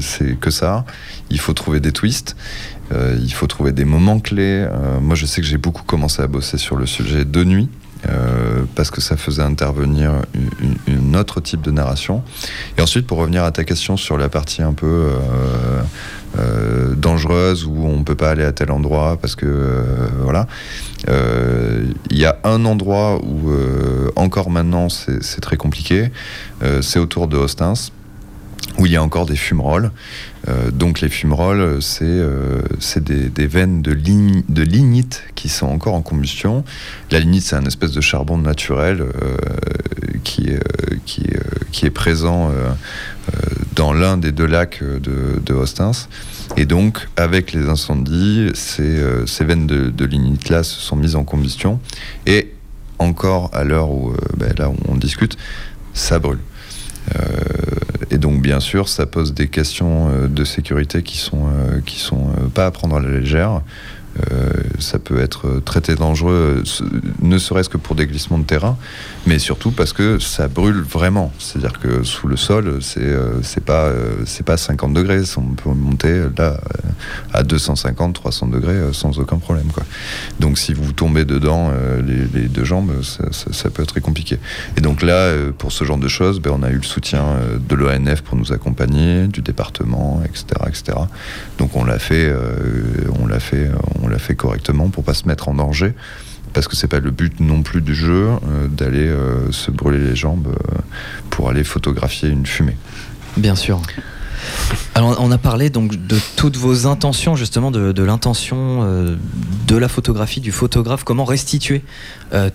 c'est que ça, il faut trouver des twists, il faut trouver des moments clés. moi, je sais que j'ai beaucoup commencé à bosser sur le sujet de nuit. parce que ça faisait intervenir une, autre type de narration. Et ensuite, pour revenir à ta question sur la partie un peu euh, dangereuse où on peut pas aller à tel endroit parce que euh, voilà. Euh, il y a un endroit où encore maintenant c'est très compliqué, c'est autour de Hostins où il y a encore des fumerolles. donc les fumerolles, c'est des, des, veines de, lignite qui sont encore en combustion. La lignite, c'est un espèce de charbon naturel qui, qui, qui, est présent euh, dans l'un des deux lacs euh, de, de Hostins. Et donc, avec les incendies, ces, euh, ces veines de, de lignite-là se sont mises en combustion. Et encore à l'heure où, ben, là, où on discute, ça brûle. et donc, bien sûr, ça pose des questions de sécurité qui sont, qui sont pas à prendre à la légère. Euh, ça peut être très dangereux, ne serait-ce que pour des glissements de terrain, mais surtout parce que ça brûle vraiment. C'est-à-dire que sous le sol, c'est euh, c'est pas euh, c'est pas 50 degrés, on peut monter là à 250, 300 degrés sans aucun problème. Donc si vous tombez dedans les, deux jambes, ça, peut être très compliqué. Et donc là, pour ce genre de choses, ben, on a eu le soutien de l'ONF pour nous accompagner, du département, etc., etc. Donc on l'a fait, on l'a fait, l'a fait correctement pour pas se mettre en danger parce que c'est pas le but non plus du jeu euh, d'aller euh, se brûler les jambes euh, pour aller photographier une fumée. Bien sûr. Alors on a parlé donc de toutes vos intentions justement de, l'intention de la photographie du photographe comment restituer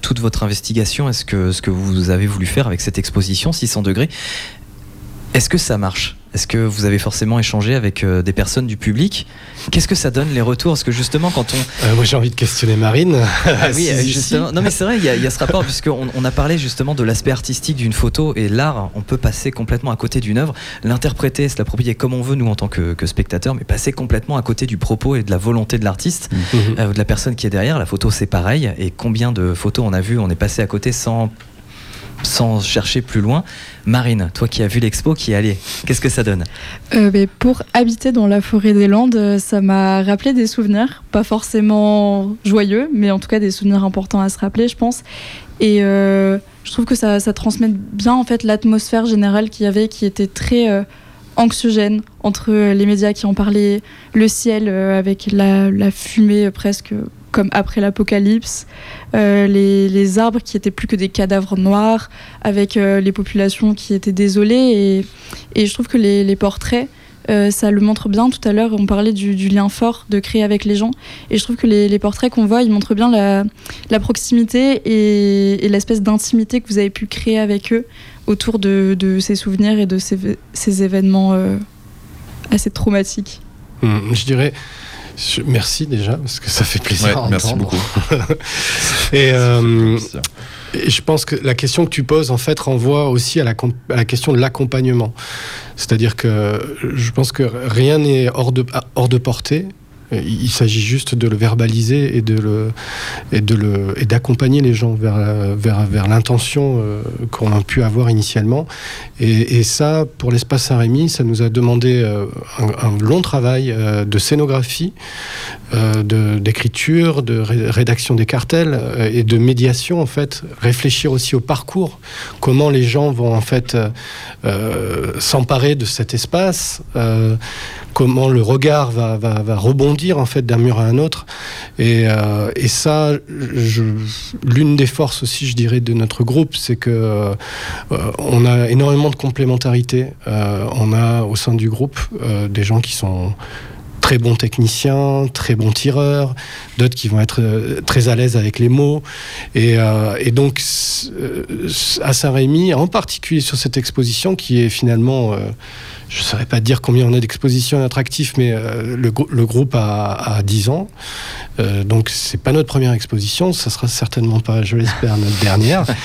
toute votre investigation? Est-ce que ce que vous avez voulu faire avec cette exposition 600 degrés? Est-ce que ça marche? Est-ce que vous avez forcément échangé avec euh, des personnes du public? Qu'est-ce que ça donne les retours? Parce que justement, quand on. Euh, moi, j'ai envie de questionner Marine. Ah oui, euh, justement. Non, mais c'est vrai, il y, a ce rapport, puisqu'on on a parlé justement de l'aspect artistique d'une photo et l'art, on peut passer complètement à côté d'une œuvre, l'interpréter, se l'approprier comme on veut, nous, en tant que, que spectateurs, mais passer complètement à côté du propos et de la volonté de l'artiste, mhm. de la personne qui est derrière. La photo, c'est pareil. Et combien de photos on a vu, on est passé à côté sans sans chercher plus loin. Marine, toi qui as vu l'expo, qui est allée, qu'est-ce que ça donne euh, mais Pour habiter dans la forêt des Landes, euh, ça m'a rappelé des souvenirs, pas forcément joyeux, mais en tout cas des souvenirs importants à se rappeler, je pense. Et euh, je trouve que ça, transmet bien en fait l'atmosphère générale qu'il y avait, qui était très anxiogène entre les médias qui en parlaient, le ciel avec la fumée presque comme après l'apocalypse, euh, les, arbres qui étaient plus que des cadavres noirs, avec euh, les populations qui étaient désolées. Et, je trouve que les, portraits, euh, ça le montre bien. Tout à l'heure, on parlait du, lien fort de créer avec les gens. Et je trouve que les, portraits qu'on voit, ils montrent bien la, proximité et, l'espèce d'intimité que vous avez pu créer avec eux autour de, ces souvenirs et de ces, événements assez traumatiques. Hum, je dirais merci déjà, parce que ça fait plaisir. merci beaucoup. Euh, et, je pense que la question que tu poses, en fait, renvoie aussi à la, à la question de l'accompagnement. C'est-à-dire que je pense que rien n'est hors de, hors de portée. Il s'agit juste de le verbaliser et de le et de le et d'accompagner les gens vers vers vers l'intention euh, qu'on a pu avoir initialement. Et, ça, pour l'espace Saint-Rémy, ça nous a demandé euh, un, long travail euh, de scénographie, d'écriture, de rédaction des cartels et de médiation en fait. Réfléchir aussi au parcours, comment les gens vont en fait s'emparer de cet espace comment le regard va, rebondir en fait d'un mur à un autre. Et, euh, ça, l'une des forces aussi, je dirais, de notre groupe, c'est que euh, on a énormément de complémentarité. Euh, on a au sein du groupe des gens qui sont très bons techniciens, très bons tireurs, d'autres qui vont être très à l'aise avec les mots. Et, et donc, à Saint-Rémy, en particulier sur cette exposition qui est finalement je ne saurais pas dire combien on a d'expositions attractives, mais euh, le, le, groupe a, a 10 ans. Euh, donc, c'est pas notre première exposition. Ça sera certainement pas, je l'espère, notre dernière.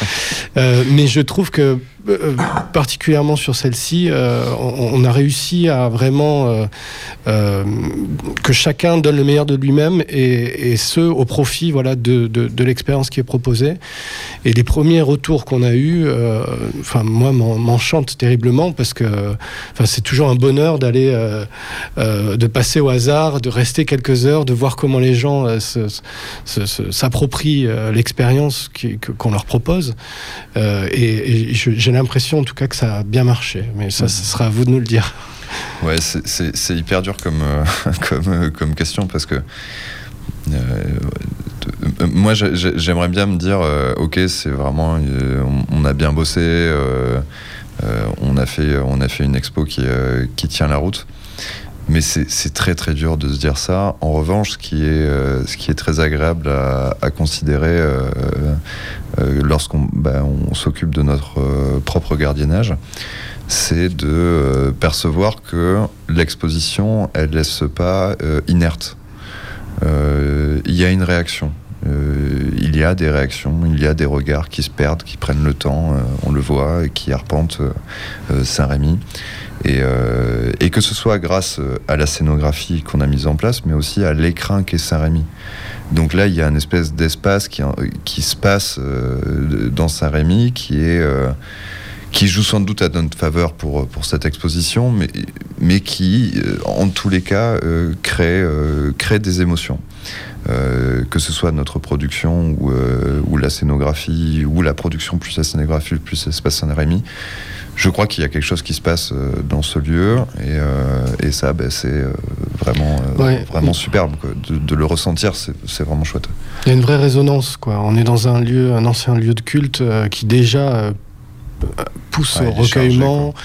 Euh, mais je trouve que euh, particulièrement sur celle-ci, euh, on, a réussi à vraiment euh, que chacun donne le meilleur de lui-même et, ce au profit voilà de, l'expérience qui est proposée. Et les premiers retours qu'on a eus, enfin moi m'enchantent terriblement parce que enfin c'est toujours un bonheur d'aller de passer au hasard, de rester quelques heures, de voir comment les gens s'approprient l'expérience qu'on leur propose. et, et l'impression en tout cas que ça a bien marché, mais ça, ce sera à vous de nous le dire. Ouais, c'est hyper dur comme, euh, comme, euh, comme question parce que euh, moi j'aimerais bien me dire ok c'est vraiment on, a bien bossé on a fait on a fait une expo qui, qui tient la route mais c'est très très dur de se dire ça. En revanche, ce qui est, ce qui est très agréable à, considérer euh, lorsqu'on ben, s'occupe de notre euh, propre gardiennage, c'est de euh, percevoir que l'exposition, elle laisse pas inerte. Il y a une réaction. il y a des réactions, il y a des regards qui se perdent, qui prennent le temps, on le voit, et qui arpentent Saint-Rémy. Et, et, que ce soit grâce à la scénographie qu'on a mise en place, mais aussi à l'écrin qu'est Saint-Rémy. Donc là, il y a une espèce d'espace qui, qui, se passe dans Saint-Rémy qui est qui joue sans doute à notre faveur pour, pour cette exposition, mais, mais qui, en tous les cas, crée, crée des émotions. Euh, que ce soit notre production ou, euh, ou, la scénographie, ou la production plus la scénographie plus l'espace Saint-Rémy. Je crois qu'il y a quelque chose qui se passe euh, dans ce lieu et, et ça, ben, c'est vraiment, vraiment superbe. De, le ressentir, c'est vraiment chouette. Il y a une vraie résonance. Quoi. On est dans un lieu, un ancien lieu de culte qui déjà pousse au recueillement. Euh,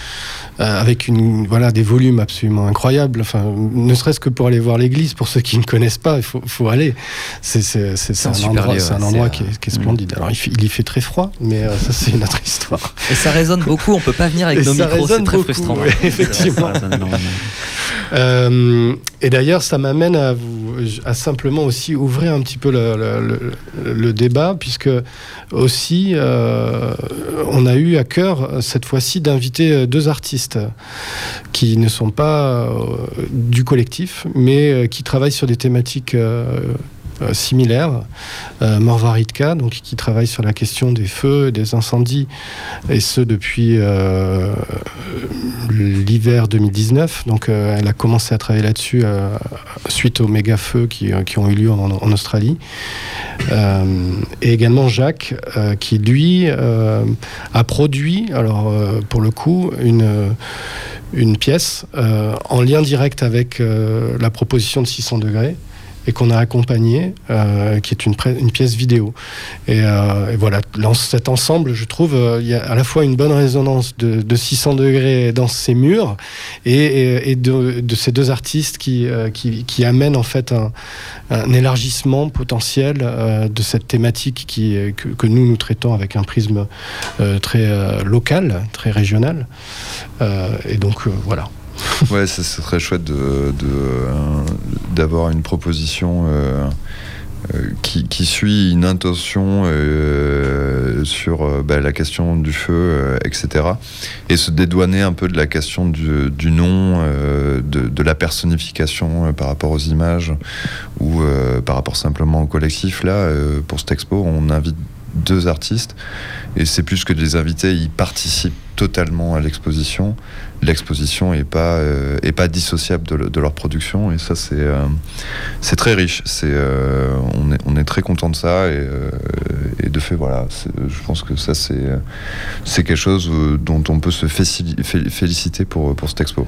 avec une, voilà, des volumes absolument incroyables. Enfin, ne serait-ce que pour aller voir l'église, pour ceux qui ne connaissent pas, il faut, faut aller. C'est un, un, endroit, un endroit qui, est, qui, est, splendide. Alors, il, il, y fait très froid, mais euh, ça, c'est une autre histoire. Et ça résonne beaucoup, on peut pas venir avec nos micros, c'est très frustrant. effectivement. Euh, et d'ailleurs, ça m'amène à, à simplement aussi ouvrir un petit peu le, le, le, débat, puisque aussi, euh, on a eu à cœur cette fois-ci d'inviter deux artistes qui ne sont pas euh, du collectif, mais euh, qui travaillent sur des thématiques euh, similaire, euh, Morvaritka, donc qui travaille sur la question des feux, des incendies, et ce depuis euh, l'hiver 2019. Donc elle a commencé à travailler là-dessus suite aux méga feux qui, ont eu lieu en, Australie. et également Jacques, qui lui a produit, alors pour le coup, une une pièce en lien direct avec la proposition de 600 degrés et qu'on a accompagné, euh, qui est une, pièce vidéo. Et, euh, voilà, cet ensemble, je trouve, euh, il y a à la fois une bonne résonance de, de 600 degrés dans ces murs et, de, ces deux artistes qui, amènent en fait un, élargissement potentiel de cette thématique que, que, nous nous traitons avec un prisme très local, très régional. et donc voilà. ouais, c'est très chouette de, d'avoir une proposition euh, euh, qui, suit une intention euh, sur bah, la question du feu, etc. Et se dédouaner un peu de la question du, du nom, de, de, la personnification par rapport aux images ou par rapport simplement au collectif. Là, pour cette expo, on invite deux artistes et c'est plus que des invités, ils participent totalement à l'exposition. L'exposition n'est pas, euh, est dissociable de, leur production et ça c'est euh, très riche. Euh, on, est, est très content de ça et, et de fait voilà, je pense que ça c'est quelque chose dont on peut se féliciter pour, pour cette expo.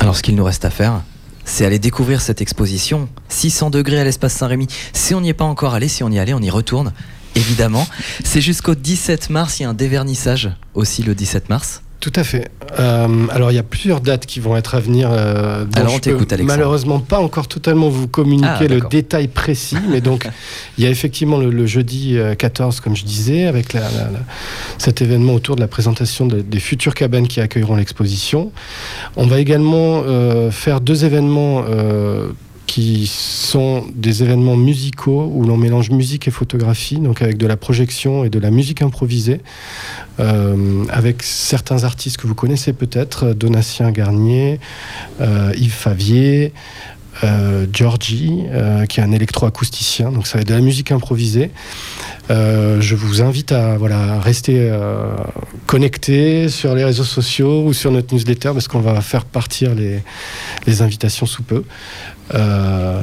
Alors ce qu'il nous reste à faire, c'est aller découvrir cette exposition 600 degrés à l'espace Saint-Rémy. Si on n'y est pas encore allé, si on y allait, on y retourne évidemment. C'est jusqu'au 17 mars, il y a un dévernissage aussi le 17 mars. Tout à fait. Euh, alors il y a plusieurs dates qui vont être à venir. Euh, alors on t'écoute Alexandre. Malheureusement pas encore totalement vous communiquer ah, le détail précis, mais donc il y a effectivement le, jeudi 14, euh, comme je disais, avec la, cet événement autour de la présentation des futures cabanes qui accueilleront l'exposition. On va également euh, faire deux événements qui sont des événements musicaux où l'on mélange musique et photographie, donc avec de la projection et de la musique improvisée, euh, avec certains artistes que vous connaissez peut-être, Donatien Garnier, euh, Yves Favier, euh, Georgie, euh, qui est un électroacousticien, donc ça va être de la musique improvisée. Je vous invite à voilà, rester connecté sur les réseaux sociaux ou sur notre newsletter parce qu'on va faire partir les invitations sous peu. Euh,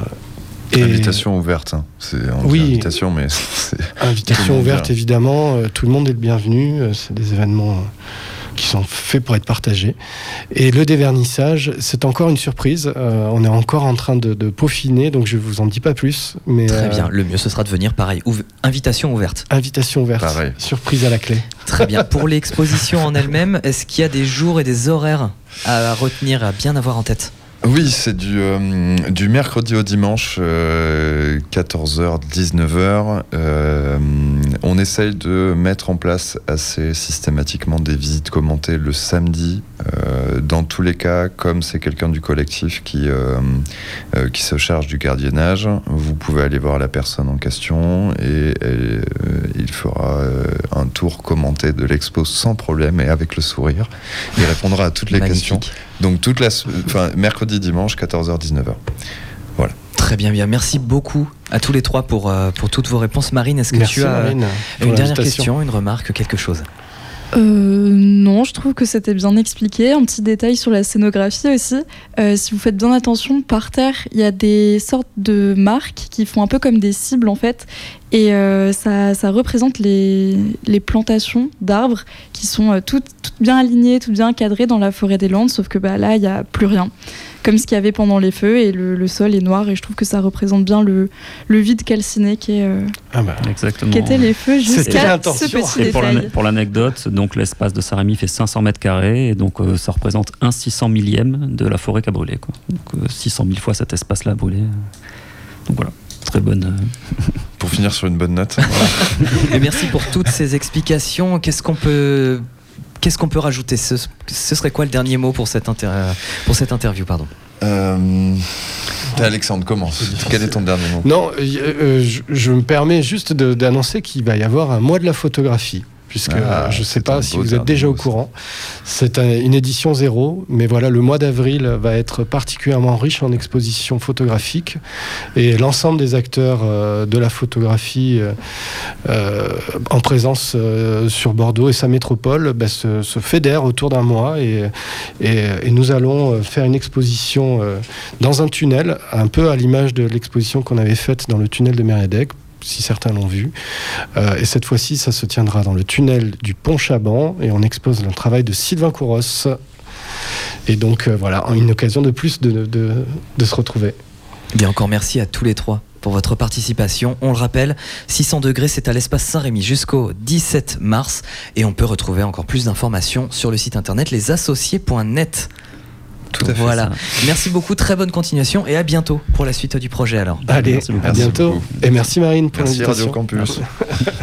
et... Invitation ouverte. Hein. C'est oui. invitation, mais invitation ouverte évidemment. Euh, tout le monde est le bienvenu. Euh, c'est des événements qui sont faits pour être partagés. Et le dévernissage, c'est encore une surprise. on est encore en train de, peaufiner, donc je vous en dis pas plus. Mais Très bien. Le mieux, ce sera de venir pareil. invitation ouverte. Invitation ouverte. Pareil. Surprise à la clé. Très bien. Pour l'exposition en elle-même, est-ce qu'il y a des jours et des horaires à retenir, à bien avoir en tête? Oui, c'est du, euh, du mercredi au dimanche, 14h, 19h. on essaye de mettre en place assez systématiquement des visites commentées le samedi. dans tous les cas, comme c'est quelqu'un du collectif qui, qui se charge du gardiennage, vous pouvez aller voir la personne en question et, il fera un tour commenté de l'expo sans problème et avec le sourire. Il répondra à toutes les questions. Donc toute la, enfin, mercredi, dimanche, 14h, 19h. Voilà. Très bien, bien. Merci beaucoup à tous les trois pour, euh, pour toutes vos réponses. Marine, est-ce que tu as une dernière question, une remarque, quelque chose? Euh, non, je trouve que c'était bien expliqué. Un petit détail sur la scénographie aussi. Euh, si vous faites bien attention, par terre, il y a des sortes de marques qui font un peu comme des cibles en fait. Et euh, ça, ça, représente les, les plantations d'arbres qui sont toutes, toutes, bien alignées, toutes bien cadrées dans la forêt des Landes, sauf que bah, là, il n'y a plus rien comme ce qu'il y avait pendant les feux, et le, sol est noir, et je trouve que ça représente bien le, le vide calciné qui est, euh, ah bah, exactement. qui était les feux jusqu'à ce petit détail. Pour l'anecdote, donc l'espace de Saint-Rémy fait 500 mètres carrés, et donc euh, ça représente un 600 millième de la forêt qui a brûlé. Quoi. Donc 600 euh, 000 fois cet espace-là a brûlé. Donc voilà, très bonne. pour finir sur une bonne note. et merci pour toutes ces explications. Qu'est-ce qu'on peut Qu'est-ce qu'on peut rajouter ce, serait quoi le dernier mot pour cette, pour cette interview pardon euh, Alexandre, commence. Quel est ton dernier mot? Non, euh, euh, je, me permets juste d'annoncer qu'il va y avoir un mois de la photographie puisque ah, je ne sais pas si vous êtes déjà au courant. C'est une édition zéro, mais voilà, le mois d'avril va être particulièrement riche en expositions photographiques et l'ensemble des acteurs euh, de la photographie euh, euh, en présence sur Bordeaux et sa métropole bah, se, se, fédèrent autour d'un mois et, et, nous allons faire une exposition dans un tunnel, un peu à l'image de l'exposition qu'on avait faite dans le tunnel de Mériadec si certains l'ont vu. Euh, et cette fois-ci, ça se tiendra dans le tunnel du Pont Chaban et on expose le travail de Sylvain Couros. Et donc euh, voilà, une occasion de plus de, de, se retrouver. Bien encore merci à tous les trois pour votre participation. On le rappelle, 600 degrés, c'est à l'espace Saint-Rémy jusqu'au 17 mars. Et on peut retrouver encore plus d'informations sur le site internet lesassociés.net. Tout à fait. Voilà. Merci beaucoup, très bonne continuation et à bientôt pour la suite du projet alors. Allez, à bientôt. Et merci Marine pour l'invitation. Merci Radio Campus.